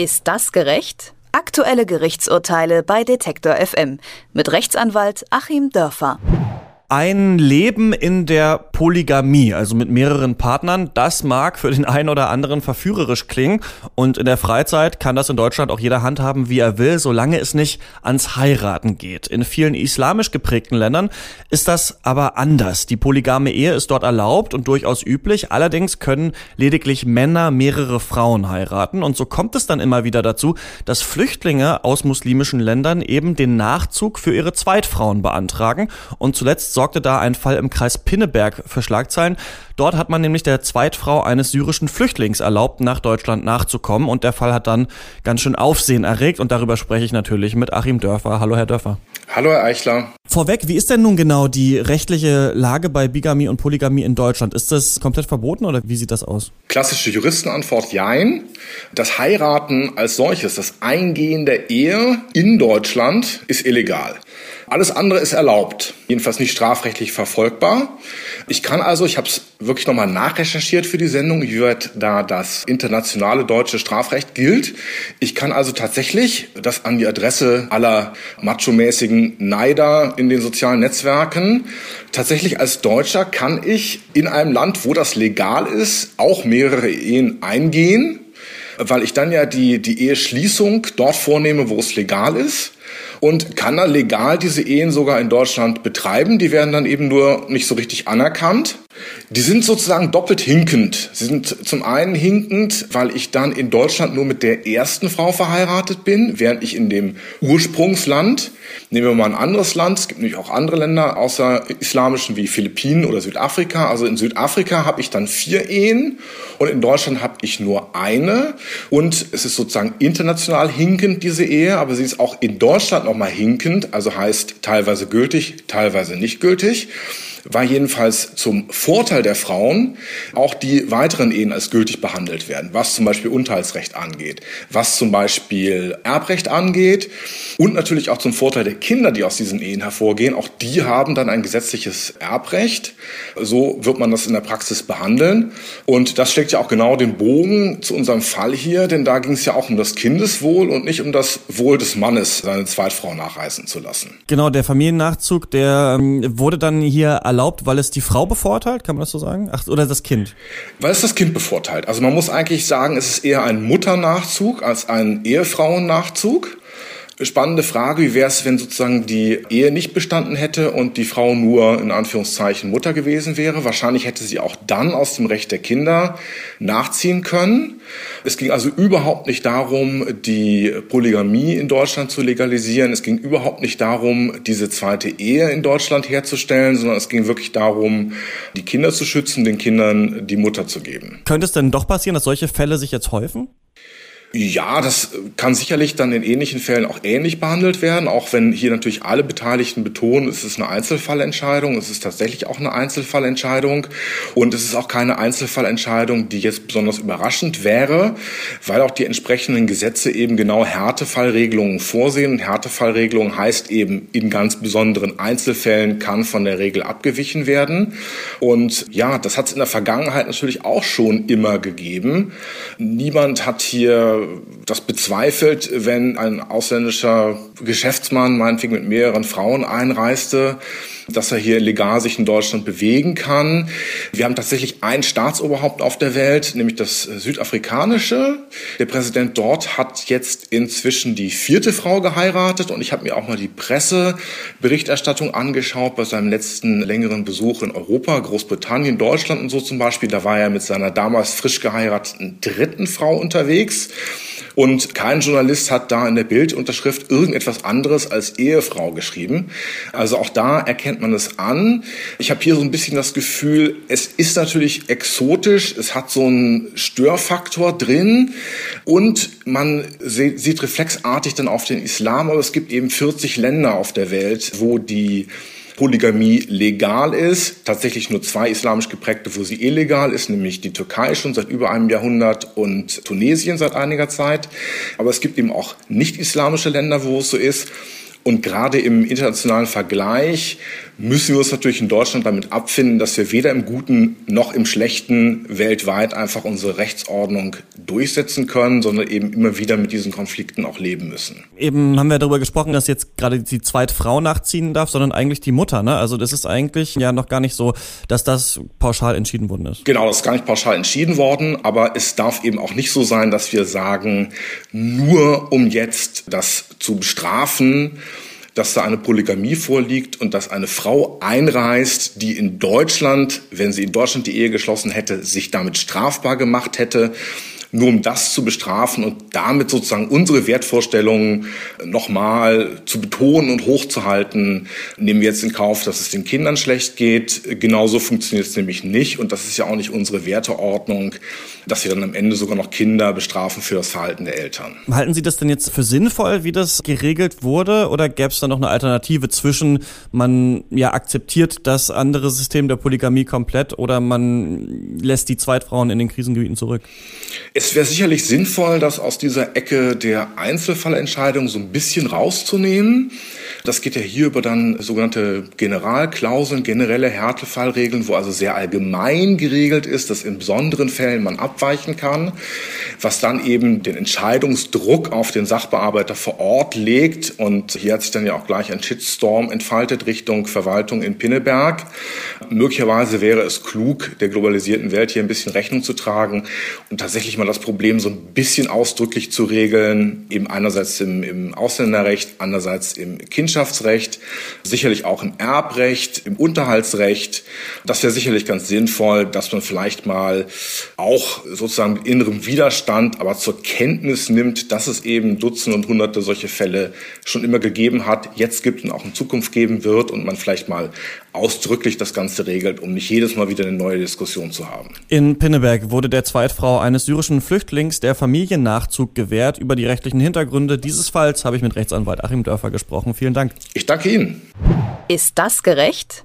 Ist das gerecht? Aktuelle Gerichtsurteile bei Detektor FM mit Rechtsanwalt Achim Dörfer. Ein Leben in der Polygamie, also mit mehreren Partnern, das mag für den einen oder anderen verführerisch klingen. Und in der Freizeit kann das in Deutschland auch jeder handhaben, wie er will, solange es nicht ans Heiraten geht. In vielen islamisch geprägten Ländern ist das aber anders. Die polygame Ehe ist dort erlaubt und durchaus üblich. Allerdings können lediglich Männer mehrere Frauen heiraten. Und so kommt es dann immer wieder dazu, dass Flüchtlinge aus muslimischen Ländern eben den Nachzug für ihre Zweitfrauen beantragen. Und zuletzt sorgte da ein Fall im Kreis Pinneberg für Schlagzeilen. Dort hat man nämlich der Zweitfrau eines syrischen Flüchtlings erlaubt, nach Deutschland nachzukommen. Und der Fall hat dann ganz schön Aufsehen erregt. Und darüber spreche ich natürlich mit Achim Dörfer. Hallo, Herr Dörfer. Hallo, Herr Eichler. Vorweg, wie ist denn nun genau die rechtliche Lage bei Bigamie und Polygamie in Deutschland? Ist das komplett verboten oder wie sieht das aus? Klassische Juristenantwort, jein. Das Heiraten als solches, das Eingehen der Ehe in Deutschland ist illegal. Alles andere ist erlaubt, jedenfalls nicht strafrechtlich verfolgbar. Ich kann also, ich habe es wirklich nochmal nachrecherchiert für die Sendung, wie weit da das internationale deutsche Strafrecht gilt. Ich kann also tatsächlich das an die Adresse aller macho-mäßigen Neider in den sozialen Netzwerken, tatsächlich als Deutscher kann ich in einem Land, wo das legal ist, auch mehrere Ehen eingehen, weil ich dann ja die, die Eheschließung dort vornehme, wo es legal ist und kann dann legal diese Ehen sogar in Deutschland betreiben. Die werden dann eben nur nicht so richtig anerkannt. Die sind sozusagen doppelt hinkend. Sie sind zum einen hinkend, weil ich dann in Deutschland nur mit der ersten Frau verheiratet bin, während ich in dem Ursprungsland, nehmen wir mal ein anderes Land, es gibt nämlich auch andere Länder außer islamischen wie Philippinen oder Südafrika. Also in Südafrika habe ich dann vier Ehen und in Deutschland habe ich nur eine. Und es ist sozusagen international hinkend, diese Ehe, aber sie ist auch in Deutschland nochmal hinkend, also heißt teilweise gültig, teilweise nicht gültig war jedenfalls zum Vorteil der Frauen auch die weiteren Ehen als gültig behandelt werden, was zum Beispiel Unterhaltsrecht angeht, was zum Beispiel Erbrecht angeht und natürlich auch zum Vorteil der Kinder, die aus diesen Ehen hervorgehen. Auch die haben dann ein gesetzliches Erbrecht. So wird man das in der Praxis behandeln. Und das steckt ja auch genau den Bogen zu unserem Fall hier, denn da ging es ja auch um das Kindeswohl und nicht um das Wohl des Mannes, seine Zweitfrau nachreisen zu lassen. Genau, der Familiennachzug, der ähm, wurde dann hier erlaubt, weil es die Frau bevorteilt, kann man das so sagen? Ach, oder das Kind? Weil es das Kind bevorteilt. Also man muss eigentlich sagen, es ist eher ein Mutternachzug als ein Ehefrauennachzug. Spannende Frage, wie wäre es, wenn sozusagen die Ehe nicht bestanden hätte und die Frau nur in Anführungszeichen Mutter gewesen wäre? Wahrscheinlich hätte sie auch dann aus dem Recht der Kinder nachziehen können. Es ging also überhaupt nicht darum, die Polygamie in Deutschland zu legalisieren. Es ging überhaupt nicht darum, diese zweite Ehe in Deutschland herzustellen, sondern es ging wirklich darum, die Kinder zu schützen, den Kindern die Mutter zu geben. Könnte es denn doch passieren, dass solche Fälle sich jetzt häufen? Ja, das kann sicherlich dann in ähnlichen Fällen auch ähnlich behandelt werden, auch wenn hier natürlich alle Beteiligten betonen, es ist eine Einzelfallentscheidung, es ist tatsächlich auch eine Einzelfallentscheidung. Und es ist auch keine Einzelfallentscheidung, die jetzt besonders überraschend wäre, weil auch die entsprechenden Gesetze eben genau Härtefallregelungen vorsehen. Härtefallregelung heißt eben in ganz besonderen Einzelfällen kann von der Regel abgewichen werden. Und ja, das hat es in der Vergangenheit natürlich auch schon immer gegeben. Niemand hat hier das bezweifelt, wenn ein ausländischer Geschäftsmann meinetwegen mit mehreren Frauen einreiste, dass er hier legal sich in Deutschland bewegen kann. Wir haben tatsächlich ein Staatsoberhaupt auf der Welt, nämlich das südafrikanische. Der Präsident dort hat jetzt inzwischen die vierte Frau geheiratet und ich habe mir auch mal die Presseberichterstattung angeschaut bei seinem letzten längeren Besuch in Europa, Großbritannien, Deutschland und so zum Beispiel. Da war er mit seiner damals frisch geheirateten dritten Frau unterwegs. Und kein Journalist hat da in der Bildunterschrift irgendetwas anderes als Ehefrau geschrieben. Also auch da erkennt man es an. Ich habe hier so ein bisschen das Gefühl, es ist natürlich exotisch, es hat so einen Störfaktor drin und man sieht reflexartig dann auf den Islam, aber es gibt eben 40 Länder auf der Welt, wo die Polygamie legal ist. Tatsächlich nur zwei islamisch geprägte, wo sie illegal ist, nämlich die Türkei schon seit über einem Jahrhundert und Tunesien seit einiger Zeit. Aber es gibt eben auch nicht islamische Länder, wo es so ist. Und gerade im internationalen Vergleich müssen wir uns natürlich in Deutschland damit abfinden, dass wir weder im Guten noch im Schlechten weltweit einfach unsere Rechtsordnung durchsetzen können, sondern eben immer wieder mit diesen Konflikten auch leben müssen. Eben haben wir darüber gesprochen, dass jetzt gerade die zweite Frau nachziehen darf, sondern eigentlich die Mutter. Ne? Also das ist eigentlich ja noch gar nicht so, dass das pauschal entschieden worden ist. Genau, das ist gar nicht pauschal entschieden worden, aber es darf eben auch nicht so sein, dass wir sagen, nur um jetzt das zu bestrafen, dass da eine Polygamie vorliegt und dass eine Frau einreist, die in Deutschland, wenn sie in Deutschland die Ehe geschlossen hätte, sich damit strafbar gemacht hätte nur um das zu bestrafen und damit sozusagen unsere Wertvorstellungen nochmal zu betonen und hochzuhalten, nehmen wir jetzt in Kauf, dass es den Kindern schlecht geht. Genauso funktioniert es nämlich nicht und das ist ja auch nicht unsere Werteordnung, dass wir dann am Ende sogar noch Kinder bestrafen für das Verhalten der Eltern. Halten Sie das denn jetzt für sinnvoll, wie das geregelt wurde oder gäbe es da noch eine Alternative zwischen, man ja akzeptiert das andere System der Polygamie komplett oder man lässt die Zweitfrauen in den Krisengebieten zurück? Es wäre sicherlich sinnvoll, das aus dieser Ecke der Einzelfallentscheidung so ein bisschen rauszunehmen. Das geht ja hier über dann sogenannte Generalklauseln, generelle Härtefallregeln, wo also sehr allgemein geregelt ist, dass in besonderen Fällen man abweichen kann, was dann eben den Entscheidungsdruck auf den Sachbearbeiter vor Ort legt. Und hier hat sich dann ja auch gleich ein Shitstorm entfaltet Richtung Verwaltung in Pinneberg. Möglicherweise wäre es klug, der globalisierten Welt hier ein bisschen Rechnung zu tragen und tatsächlich mal das Problem so ein bisschen ausdrücklich zu regeln, eben einerseits im, im Ausländerrecht, andererseits im Kindschaftsrecht, sicherlich auch im Erbrecht, im Unterhaltsrecht. Das wäre sicherlich ganz sinnvoll, dass man vielleicht mal auch sozusagen mit innerem Widerstand, aber zur Kenntnis nimmt, dass es eben Dutzende und Hunderte solche Fälle schon immer gegeben hat, jetzt gibt und auch in Zukunft geben wird und man vielleicht mal ausdrücklich das Ganze regelt, um nicht jedes Mal wieder eine neue Diskussion zu haben. In Pinneberg wurde der Zweitfrau eines syrischen Flüchtlings der Familiennachzug gewährt. Über die rechtlichen Hintergründe dieses Falls habe ich mit Rechtsanwalt Achim Dörfer gesprochen. Vielen Dank. Ich danke Ihnen. Ist das gerecht?